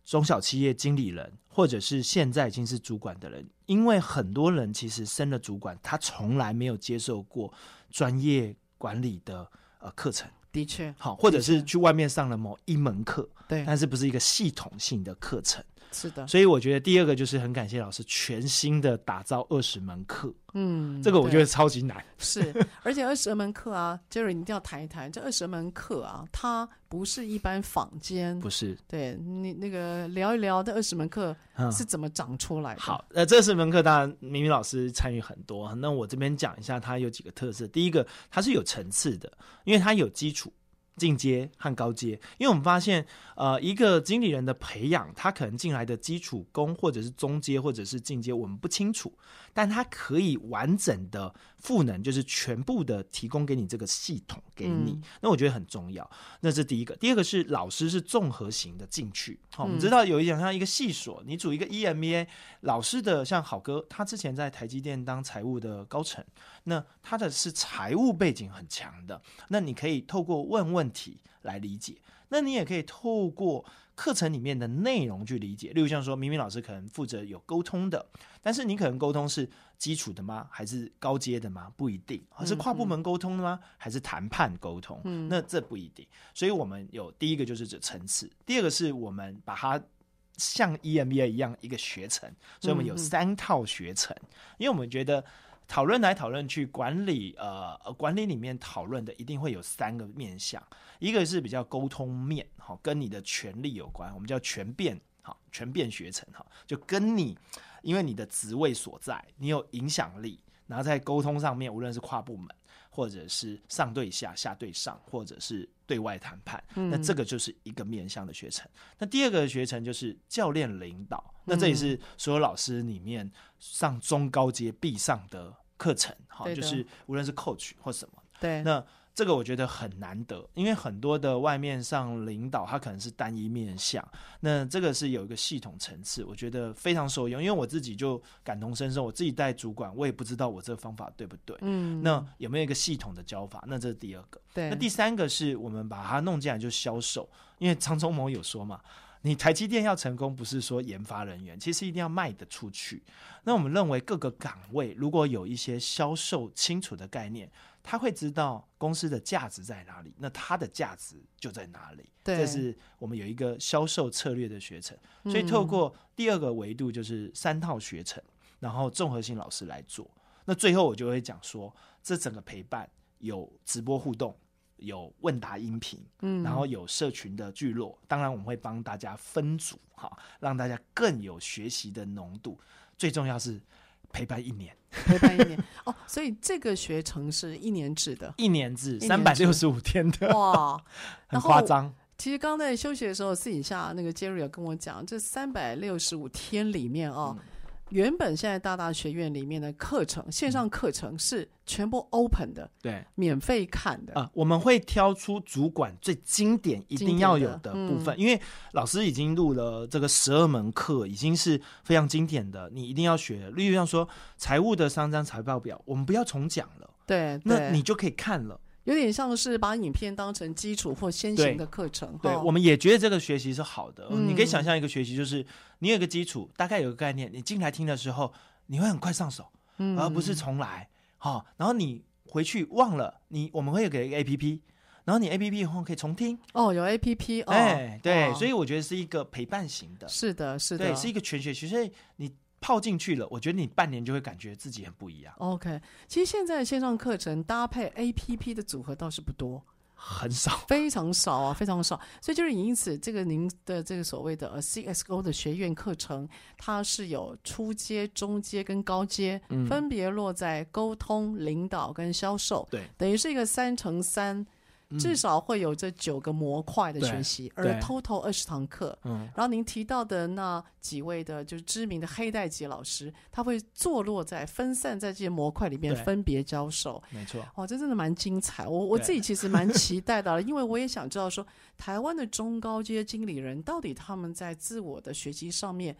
中小企业经理人，或者是现在已经是主管的人，因为很多人其实升了主管，他从来没有接受过专业管理的呃课程。的确，好，或者是去外面上了某一门课，对，但是不是一个系统性的课程。是的，所以我觉得第二个就是很感谢老师全新的打造二十门课。嗯，这个我觉得超级难。是，而且二十门课啊，Jerry 你一定要谈一谈这二十门课啊，它不是一般坊间，不是。对你那个聊一聊这二十门课是怎么长出来的？嗯、好，呃，这二十门课当然明明老师参与很多，那我这边讲一下它有几个特色。第一个，它是有层次的，因为它有基础。进阶和高阶，因为我们发现，呃，一个经理人的培养，他可能进来的基础工或者是中阶或者是进阶，我们不清楚，但它可以完整的赋能，就是全部的提供给你这个系统给你，嗯、那我觉得很重要。那是第一个，第二个是老师是综合型的进去。好、哦，我们知道有一点像一个系所，你组一个 EMBA，老师的像好哥，他之前在台积电当财务的高层。那他的是财务背景很强的，那你可以透过问问题来理解，那你也可以透过课程里面的内容去理解。例如像说，明明老师可能负责有沟通的，但是你可能沟通是基础的吗？还是高阶的吗？不一定，是跨部门沟通的吗？还是谈判沟通？嗯，那这不一定。所以我们有第一个就是这层次，第二个是我们把它像 EMBA 一样一个学程，所以我们有三套学程，因为我们觉得。讨论来讨论去，管理呃，管理里面讨论的一定会有三个面向，一个是比较沟通面，好，跟你的权利有关，我们叫权变，好，权变学程，哈，就跟你，因为你的职位所在，你有影响力，然后在沟通上面，无论是跨部门，或者是上对下、下对上，或者是对外谈判，那这个就是一个面向的学程。那第二个学程就是教练领导，那这也是所有老师里面上中高阶必上的。课程好，就是无论是 coach 或什么，对，那这个我觉得很难得，因为很多的外面上领导，他可能是单一面相，那这个是有一个系统层次，我觉得非常受用。因为我自己就感同身受，我自己带主管，我也不知道我这个方法对不对，嗯，那有没有一个系统的教法？那这是第二个，对，那第三个是我们把它弄进来就销售，因为张忠谋有说嘛。你台积电要成功，不是说研发人员，其实一定要卖得出去。那我们认为各个岗位如果有一些销售清楚的概念，他会知道公司的价值在哪里，那他的价值就在哪里。对，这是我们有一个销售策略的学程。所以透过第二个维度就是三套学程，然后综合性老师来做。那最后我就会讲说，这整个陪伴有直播互动。有问答音频，嗯，然后有社群的聚落，当然我们会帮大家分组，哈，让大家更有学习的浓度。最重要是陪伴一年，陪伴一年。哦，所以这个学程是一年制的，一年制三百六十五天的，哇，很夸张。其实刚在休息的时候，私底下那个 Jerry 有跟我讲，这三百六十五天里面哦。嗯原本现在大大学院里面的课程，线上课程是全部 open 的，对，免费看的啊。我们会挑出主管最经典、一定要有的部分，因为老师已经录了这个十二门课，已经是非常经典的，你一定要学。例如像说财务的三张财报表，我们不要重讲了，对，那你就可以看了。有点像是把影片当成基础或先行的课程。对，我们也觉得这个学习是好的。你可以想象一个学习，就是你有个基础，大概有个概念，你进来听的时候，你会很快上手，而不是重来。好，然后你回去忘了，你我们会有个 APP，然后你 APP 以后可以重听。哦，有 APP。哎，对，所以我觉得是一个陪伴型的。是的，是的，对，是一个全学习。所以你。泡进去了，我觉得你半年就会感觉自己很不一样。OK，其实现在线上课程搭配 APP 的组合倒是不多，很少，非常少啊，非常少。所以就是因此，这个您的这个所谓的 CSO 的学院课程，它是有初阶、中阶跟高阶，嗯、分别落在沟通、领导跟销售。对，等于是一个三乘三。至少会有这九个模块的学习，而 total 二十堂课。嗯，然后您提到的那几位的，就是知名的黑带级老师，他会坐落在分散在这些模块里面，分别教授。没错，哇，这真的蛮精彩。我我自己其实蛮期待的，因为我也想知道说，台湾的中高阶经理人到底他们在自我的学习上面。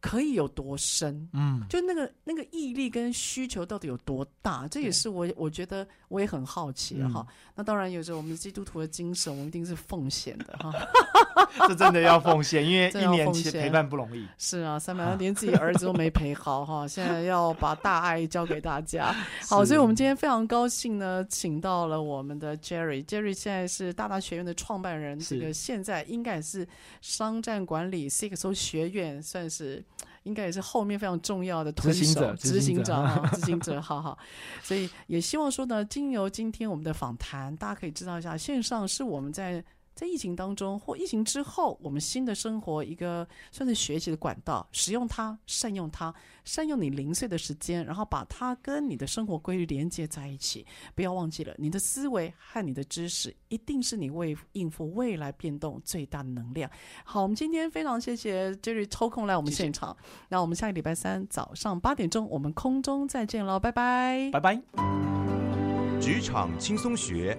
可以有多深？嗯，就那个那个毅力跟需求到底有多大？这也是我我觉得我也很好奇哈。那当然有着我们基督徒的精神，我们一定是奉献的哈。这真的要奉献，因为 一年前陪伴不容易。是啊，三百万连自己儿子都没陪好哈，现在要把大爱交给大家。好，所以我们今天非常高兴呢，请到了我们的 Jerry。Jerry 现在是大大学院的创办人，这个现在应该也是商战管理 CXO 学院算是。应该也是后面非常重要的推手、执行者、执行者，好好。所以也希望说呢，经由今天我们的访谈，大家可以知道一下，线上是我们在。在疫情当中或疫情之后，我们新的生活一个算是学习的管道，使用它，善用它，善用你零碎的时间，然后把它跟你的生活规律连接在一起。不要忘记了，你的思维和你的知识，一定是你为应付未来变动最大的能量。好，我们今天非常谢谢 Jerry 抽空来我们现场。谢谢。那我们下个礼拜三早上八点钟，我们空中再见喽，拜拜，拜拜。职场轻松学。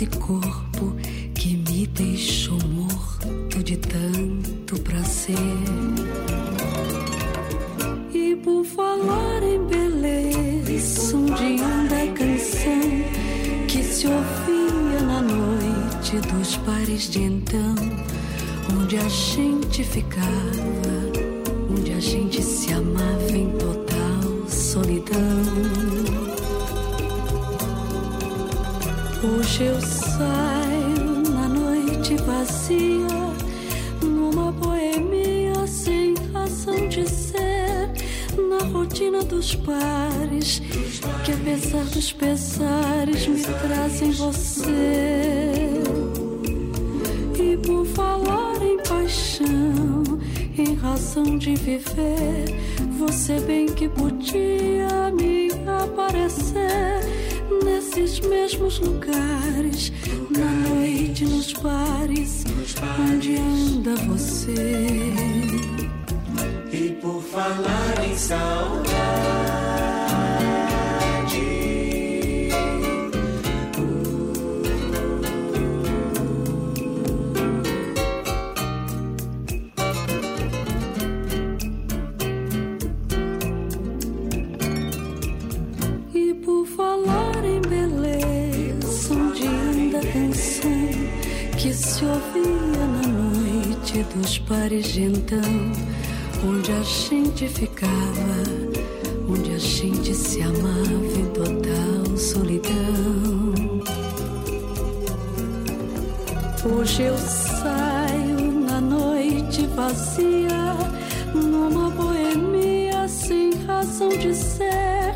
esse corpo que me deixou morto de tanto prazer. E por falar em beleza, som de onda canção que se ouvia na noite dos pares de então, onde a gente ficava de viver. Você bem que podia me aparecer nesses mesmos lugares, lugares na noite nos bares, nos bares, onde anda você. E por falar em saudade. dos pares de então, onde a gente ficava, onde a gente se amava em total solidão. Hoje eu saio na noite vazia, numa boemia sem razão de ser,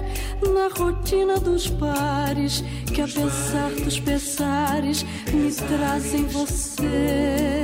na rotina dos pares, que apesar dos pesares, me trazem você.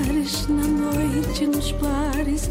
nos plares